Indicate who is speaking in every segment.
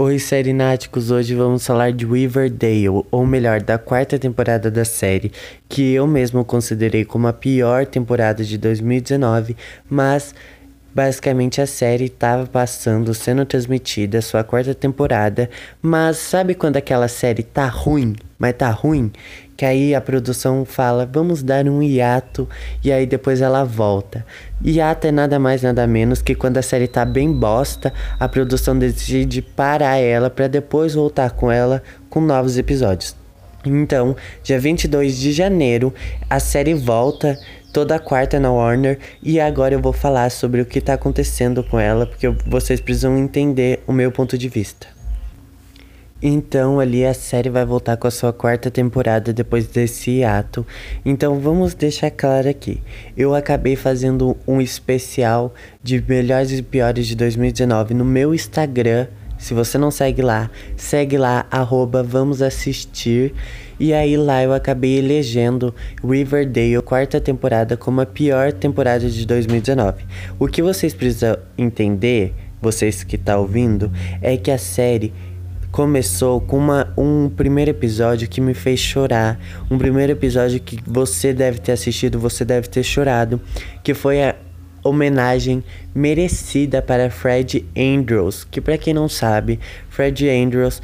Speaker 1: Oi, Serináticos! Hoje vamos falar de Riverdale, ou melhor, da quarta temporada da série, que eu mesmo considerei como a pior temporada de 2019, mas basicamente a série estava passando, sendo transmitida, sua quarta temporada, mas sabe quando aquela série tá ruim, mas tá ruim? Que aí a produção fala, vamos dar um hiato e aí depois ela volta. Hiato é nada mais nada menos que quando a série tá bem bosta, a produção decide parar ela para depois voltar com ela com novos episódios. Então, dia 22 de janeiro, a série volta toda quarta na Warner e agora eu vou falar sobre o que tá acontecendo com ela, porque vocês precisam entender o meu ponto de vista. Então ali a série vai voltar com a sua quarta temporada depois desse ato. Então vamos deixar claro aqui. Eu acabei fazendo um especial de melhores e piores de 2019 no meu Instagram. Se você não segue lá, segue lá, arroba vamos assistir. E aí lá eu acabei elegendo Riverdale, quarta temporada, como a pior temporada de 2019. O que vocês precisam entender, vocês que estão tá ouvindo, é que a série começou com uma, um primeiro episódio que me fez chorar. Um primeiro episódio que você deve ter assistido, você deve ter chorado. Que foi a homenagem merecida para Fred Andrews. Que para quem não sabe, Fred Andrews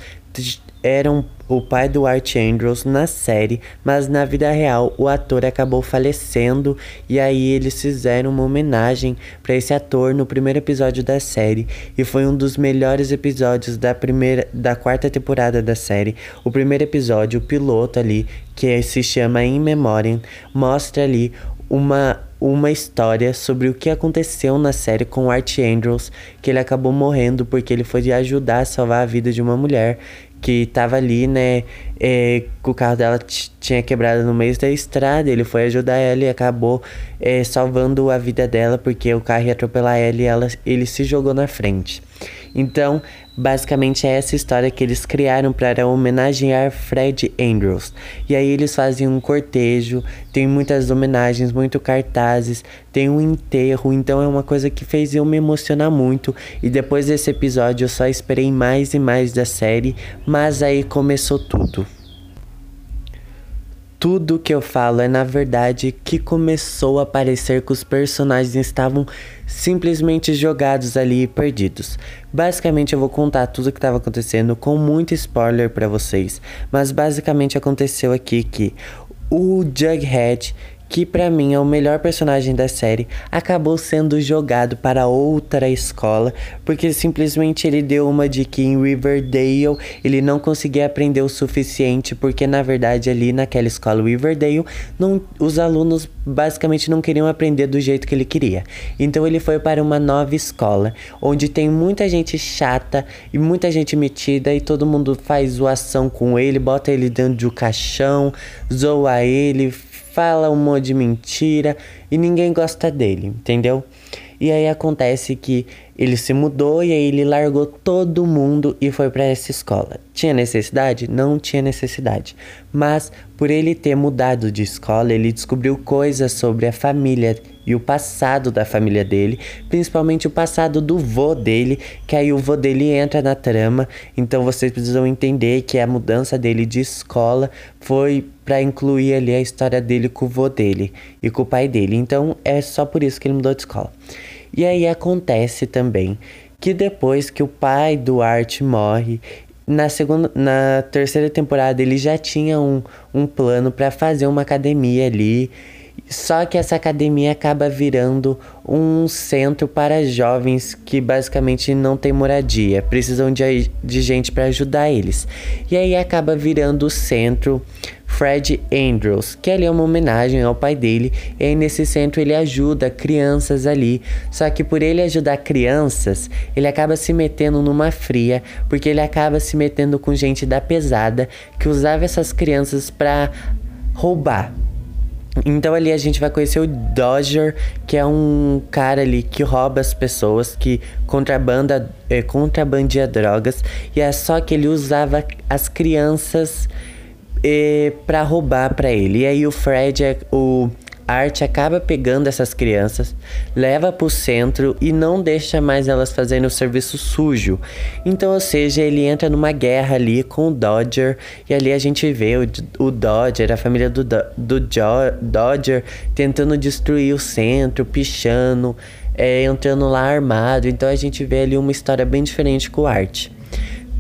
Speaker 1: era um o pai do Art Andrews na série, mas na vida real o ator acabou falecendo e aí eles fizeram uma homenagem para esse ator no primeiro episódio da série e foi um dos melhores episódios da primeira da quarta temporada da série. O primeiro episódio, o piloto ali, que se chama In Memoriam, mostra ali uma uma história sobre o que aconteceu na série com Art Andrews, que ele acabou morrendo porque ele foi ajudar a salvar a vida de uma mulher que tava ali, né? É, o carro dela tinha quebrado no meio da estrada. Ele foi ajudar ela e acabou é, salvando a vida dela porque o carro ia atropelar ela e ela, ele se jogou na frente. Então, basicamente é essa história que eles criaram para homenagear Fred Andrews. E aí eles fazem um cortejo, tem muitas homenagens, muito cartazes, tem um enterro, então é uma coisa que fez eu me emocionar muito. E depois desse episódio eu só esperei mais e mais da série, mas aí começou tudo tudo que eu falo é na verdade que começou a parecer que os personagens estavam simplesmente jogados ali e perdidos. Basicamente eu vou contar tudo o que estava acontecendo com muito spoiler para vocês, mas basicamente aconteceu aqui que o Jughead que para mim é o melhor personagem da série, acabou sendo jogado para outra escola, porque simplesmente ele deu uma de que em Riverdale ele não conseguia aprender o suficiente, porque na verdade ali naquela escola Riverdale, não, os alunos basicamente não queriam aprender do jeito que ele queria. Então ele foi para uma nova escola, onde tem muita gente chata e muita gente metida e todo mundo faz zoação com ele, bota ele dentro de um caixão, zoa ele, fala um monte de mentira e ninguém gosta dele, entendeu? E aí acontece que ele se mudou e aí ele largou todo mundo e foi para essa escola. Tinha necessidade? Não tinha necessidade. Mas por ele ter mudado de escola, ele descobriu coisas sobre a família e o passado da família dele, principalmente o passado do vô dele, que aí o vô dele entra na trama. Então vocês precisam entender que a mudança dele de escola foi para incluir ali a história dele com o vô dele e com o pai dele. Então é só por isso que ele mudou de escola. E aí acontece também que depois que o pai do Art morre, na segunda, na terceira temporada ele já tinha um, um plano para fazer uma academia ali. Só que essa academia acaba virando um centro para jovens que basicamente não tem moradia, precisam de, de gente para ajudar eles. E aí acaba virando o centro Fred Andrews, que ali é uma homenagem ao pai dele, e aí nesse centro ele ajuda crianças ali. Só que por ele ajudar crianças, ele acaba se metendo numa fria, porque ele acaba se metendo com gente da pesada que usava essas crianças para roubar. Então ali a gente vai conhecer o Dodger, que é um cara ali que rouba as pessoas, que contrabanda, é, contrabandia drogas, e é só que ele usava as crianças para roubar para ele. E aí o Fred é o arte acaba pegando essas crianças, leva para o centro e não deixa mais elas fazerem o serviço sujo. Então, ou seja, ele entra numa guerra ali com o Dodger e ali a gente vê o, o Dodger, a família do, do Dodger tentando destruir o centro, pichando, é, entrando lá armado. Então a gente vê ali uma história bem diferente com o Art.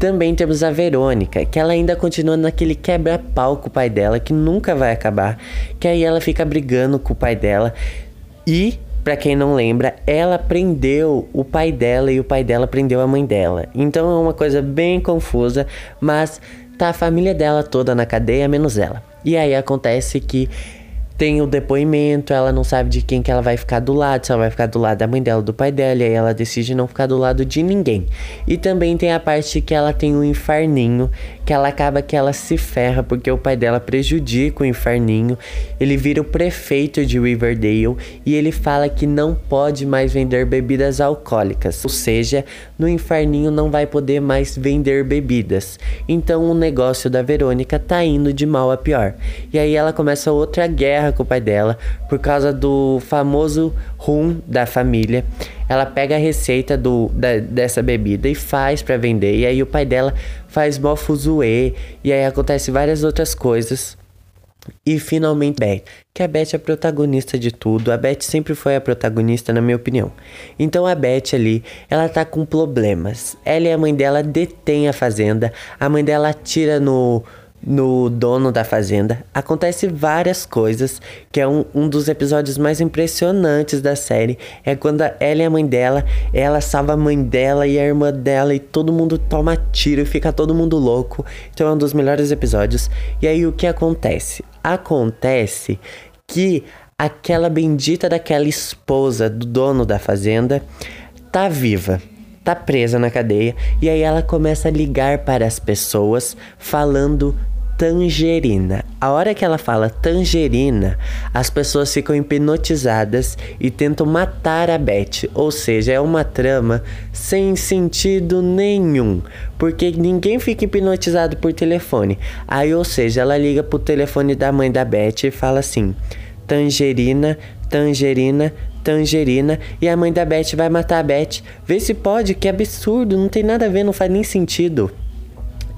Speaker 1: Também temos a Verônica, que ela ainda continua naquele quebra-pau com o pai dela, que nunca vai acabar. Que aí ela fica brigando com o pai dela. E, para quem não lembra, ela prendeu o pai dela e o pai dela prendeu a mãe dela. Então é uma coisa bem confusa, mas tá a família dela toda na cadeia, menos ela. E aí acontece que tem o depoimento, ela não sabe de quem que ela vai ficar do lado, se ela vai ficar do lado da mãe dela, do pai dela, e aí ela decide não ficar do lado de ninguém. E também tem a parte que ela tem um inferninho, que ela acaba que ela se ferra porque o pai dela prejudica o inferninho. Ele vira o prefeito de Riverdale e ele fala que não pode mais vender bebidas alcoólicas, ou seja, no inferninho não vai poder mais vender bebidas. Então o negócio da Verônica tá indo de mal a pior. E aí ela começa outra guerra guerra com o pai dela por causa do famoso rum da família. Ela pega a receita do, da, dessa bebida e faz para vender. E aí o pai dela faz mó. E aí acontece várias outras coisas. E finalmente Beth, que a Beth é a protagonista de tudo. A Beth sempre foi a protagonista, na minha opinião. Então a Beth ali, ela tá com problemas. Ela e a mãe dela detêm a fazenda. A mãe dela atira no no dono da fazenda, acontece várias coisas, que é um, um dos episódios mais impressionantes da série. É quando ela e a mãe dela, ela salva a mãe dela e a irmã dela e todo mundo toma tiro e fica todo mundo louco. Então é um dos melhores episódios. E aí o que acontece? Acontece que aquela bendita daquela esposa do dono da fazenda tá viva tá presa na cadeia e aí ela começa a ligar para as pessoas falando tangerina. A hora que ela fala tangerina, as pessoas ficam hipnotizadas e tentam matar a Beth. Ou seja, é uma trama sem sentido nenhum, porque ninguém fica hipnotizado por telefone. Aí, ou seja, ela liga pro telefone da mãe da Beth e fala assim: tangerina, tangerina, tangerina e a mãe da Beth vai matar a Beth. Vê se pode, que absurdo, não tem nada a ver, não faz nem sentido.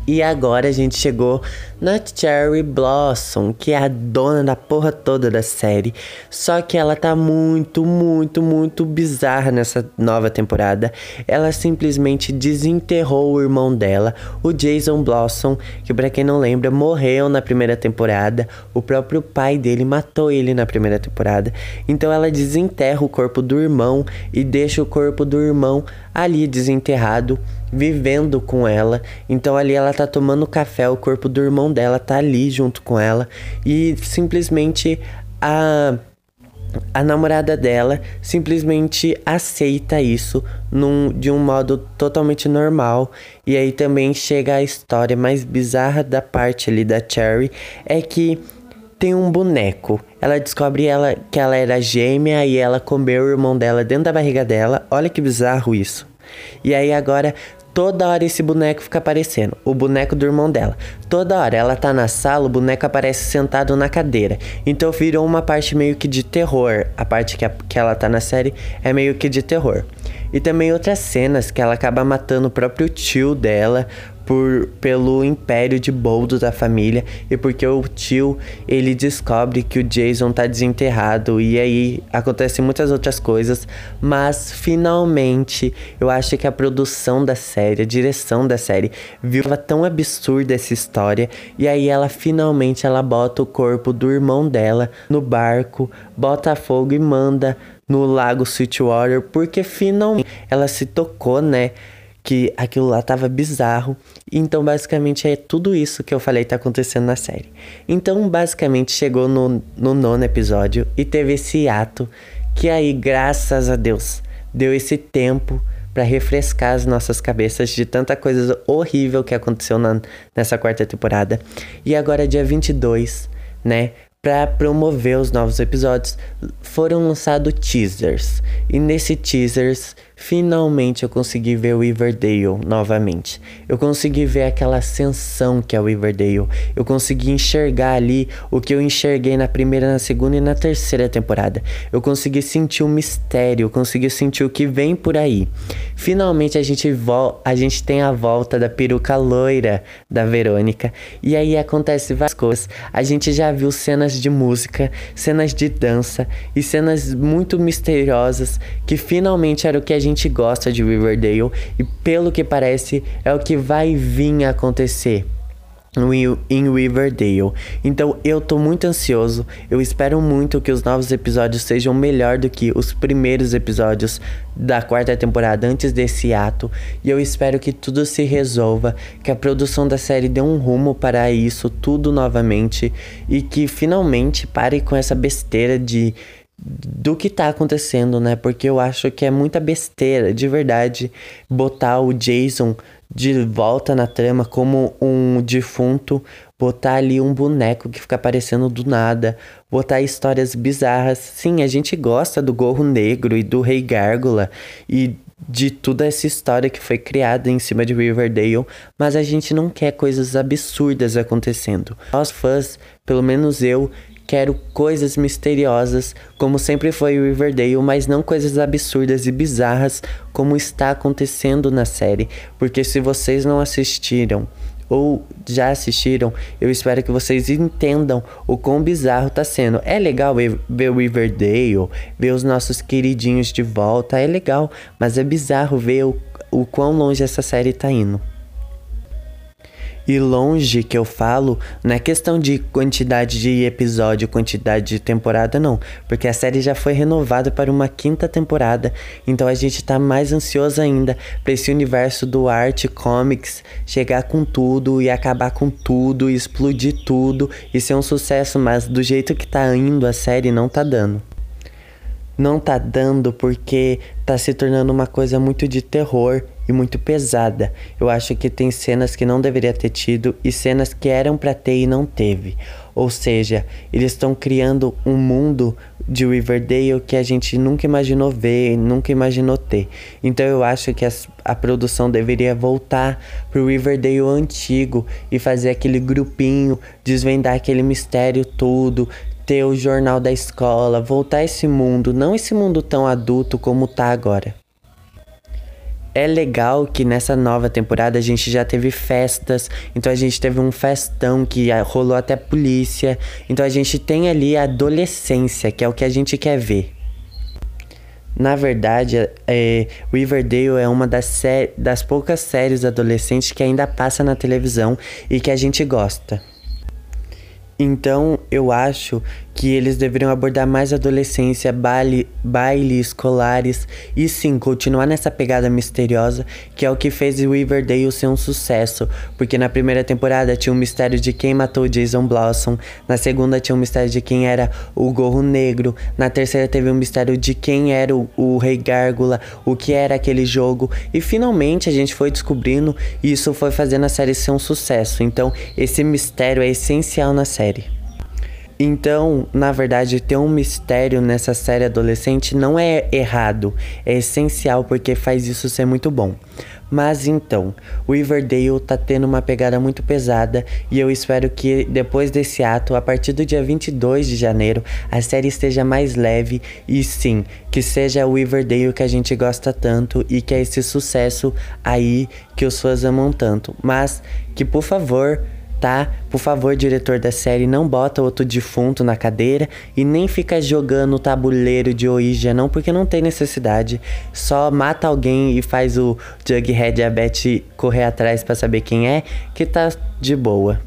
Speaker 1: E agora a gente chegou na Cherry Blossom, que é a dona da porra toda da série. Só que ela tá muito, muito, muito bizarra nessa nova temporada. Ela simplesmente desenterrou o irmão dela, o Jason Blossom, que para quem não lembra, morreu na primeira temporada. O próprio pai dele matou ele na primeira temporada. Então ela desenterra o corpo do irmão e deixa o corpo do irmão ali desenterrado vivendo com ela. Então ali ela tá tomando café, o corpo do irmão dela tá ali junto com ela e simplesmente a a namorada dela simplesmente aceita isso num, de um modo totalmente normal. E aí também chega a história mais bizarra da parte ali da Cherry, é que tem um boneco. Ela descobre ela, que ela era gêmea e ela comeu o irmão dela dentro da barriga dela. Olha que bizarro isso. E aí agora Toda hora esse boneco fica aparecendo, o boneco do irmão dela. Toda hora ela tá na sala, o boneco aparece sentado na cadeira. Então virou uma parte meio que de terror. A parte que, a, que ela tá na série é meio que de terror. E também outras cenas que ela acaba matando o próprio tio dela por, pelo império de boldo da família e porque o tio ele descobre que o Jason tá desenterrado e aí acontecem muitas outras coisas, mas finalmente eu acho que a produção da série, a direção da série viu tão absurda essa história e aí ela finalmente ela bota o corpo do irmão dela no barco, bota fogo e manda no lago Sweetwater porque finalmente ela se tocou, né? Que aquilo lá tava bizarro. Então, basicamente, é tudo isso que eu falei tá acontecendo na série. Então, basicamente, chegou no, no nono episódio e teve esse ato que aí, graças a Deus, deu esse tempo para refrescar as nossas cabeças de tanta coisa horrível que aconteceu na, nessa quarta temporada. E agora, dia 22, né? Para promover os novos episódios, foram lançados teasers. E nesse teasers finalmente eu consegui ver o Riverdale novamente. Eu consegui ver aquela ascensão que é o Riverdale. Eu consegui enxergar ali o que eu enxerguei na primeira, na segunda e na terceira temporada. Eu consegui sentir o mistério, eu consegui sentir o que vem por aí. Finalmente a gente, a gente tem a volta da peruca loira da Verônica. E aí acontece várias coisas. A gente já viu cenas de música, cenas de dança e cenas muito misteriosas que finalmente era o que a gente gosta de Riverdale e pelo que parece é o que vai vir a acontecer em Riverdale. Então eu tô muito ansioso. Eu espero muito que os novos episódios sejam melhor do que os primeiros episódios da quarta temporada antes desse ato. E eu espero que tudo se resolva, que a produção da série dê um rumo para isso tudo novamente e que finalmente pare com essa besteira de do que tá acontecendo, né? Porque eu acho que é muita besteira, de verdade, botar o Jason de volta na trama como um defunto, botar ali um boneco que fica aparecendo do nada, botar histórias bizarras. Sim, a gente gosta do Gorro Negro e do Rei Gárgula e de toda essa história que foi criada em cima de Riverdale, mas a gente não quer coisas absurdas acontecendo. Nós fãs, pelo menos eu, Quero coisas misteriosas, como sempre foi o Riverdale, mas não coisas absurdas e bizarras como está acontecendo na série. Porque se vocês não assistiram ou já assistiram, eu espero que vocês entendam o quão bizarro tá sendo. É legal ver, o Riverdale, ver os nossos queridinhos de volta, é legal, mas é bizarro ver o, o quão longe essa série tá indo. E longe que eu falo, não é questão de quantidade de episódio, quantidade de temporada, não. Porque a série já foi renovada para uma quinta temporada. Então a gente tá mais ansioso ainda para esse universo do arte comics chegar com tudo e acabar com tudo, explodir tudo e ser um sucesso. Mas do jeito que tá indo a série, não tá dando não tá dando porque tá se tornando uma coisa muito de terror e muito pesada. Eu acho que tem cenas que não deveria ter tido e cenas que eram para ter e não teve. Ou seja, eles estão criando um mundo de Riverdale que a gente nunca imaginou ver, nunca imaginou ter. Então eu acho que a produção deveria voltar pro Riverdale antigo e fazer aquele grupinho, desvendar aquele mistério todo, ter o jornal da escola, voltar esse mundo, não esse mundo tão adulto como tá agora. É legal que nessa nova temporada a gente já teve festas, então a gente teve um festão que rolou até polícia, então a gente tem ali a adolescência, que é o que a gente quer ver. Na verdade, é, Riverdale é uma das, das poucas séries adolescentes que ainda passa na televisão e que a gente gosta. Então, eu acho que eles deveriam abordar mais adolescência, baile, baile escolares e sim, continuar nessa pegada misteriosa, que é o que fez Riverdale ser um sucesso, porque na primeira temporada tinha um mistério de quem matou Jason Blossom, na segunda tinha um mistério de quem era o Gorro Negro, na terceira teve um mistério de quem era o, o Rei Gárgula, o que era aquele jogo, e finalmente a gente foi descobrindo e isso foi fazendo a série ser um sucesso. Então, esse mistério é essencial na série. Então, na verdade, ter um mistério nessa série adolescente não é errado, é essencial porque faz isso ser muito bom. Mas então, o Riverdale tá tendo uma pegada muito pesada e eu espero que depois desse ato, a partir do dia 22 de janeiro, a série esteja mais leve e sim, que seja o Riverdale que a gente gosta tanto e que é esse sucesso aí que os fãs amam tanto. Mas que por favor, tá? Por favor, diretor da série, não bota outro defunto na cadeira e nem fica jogando o tabuleiro de Ouija, não, porque não tem necessidade. Só mata alguém e faz o Jughead e a Betty correr atrás para saber quem é, que tá de boa.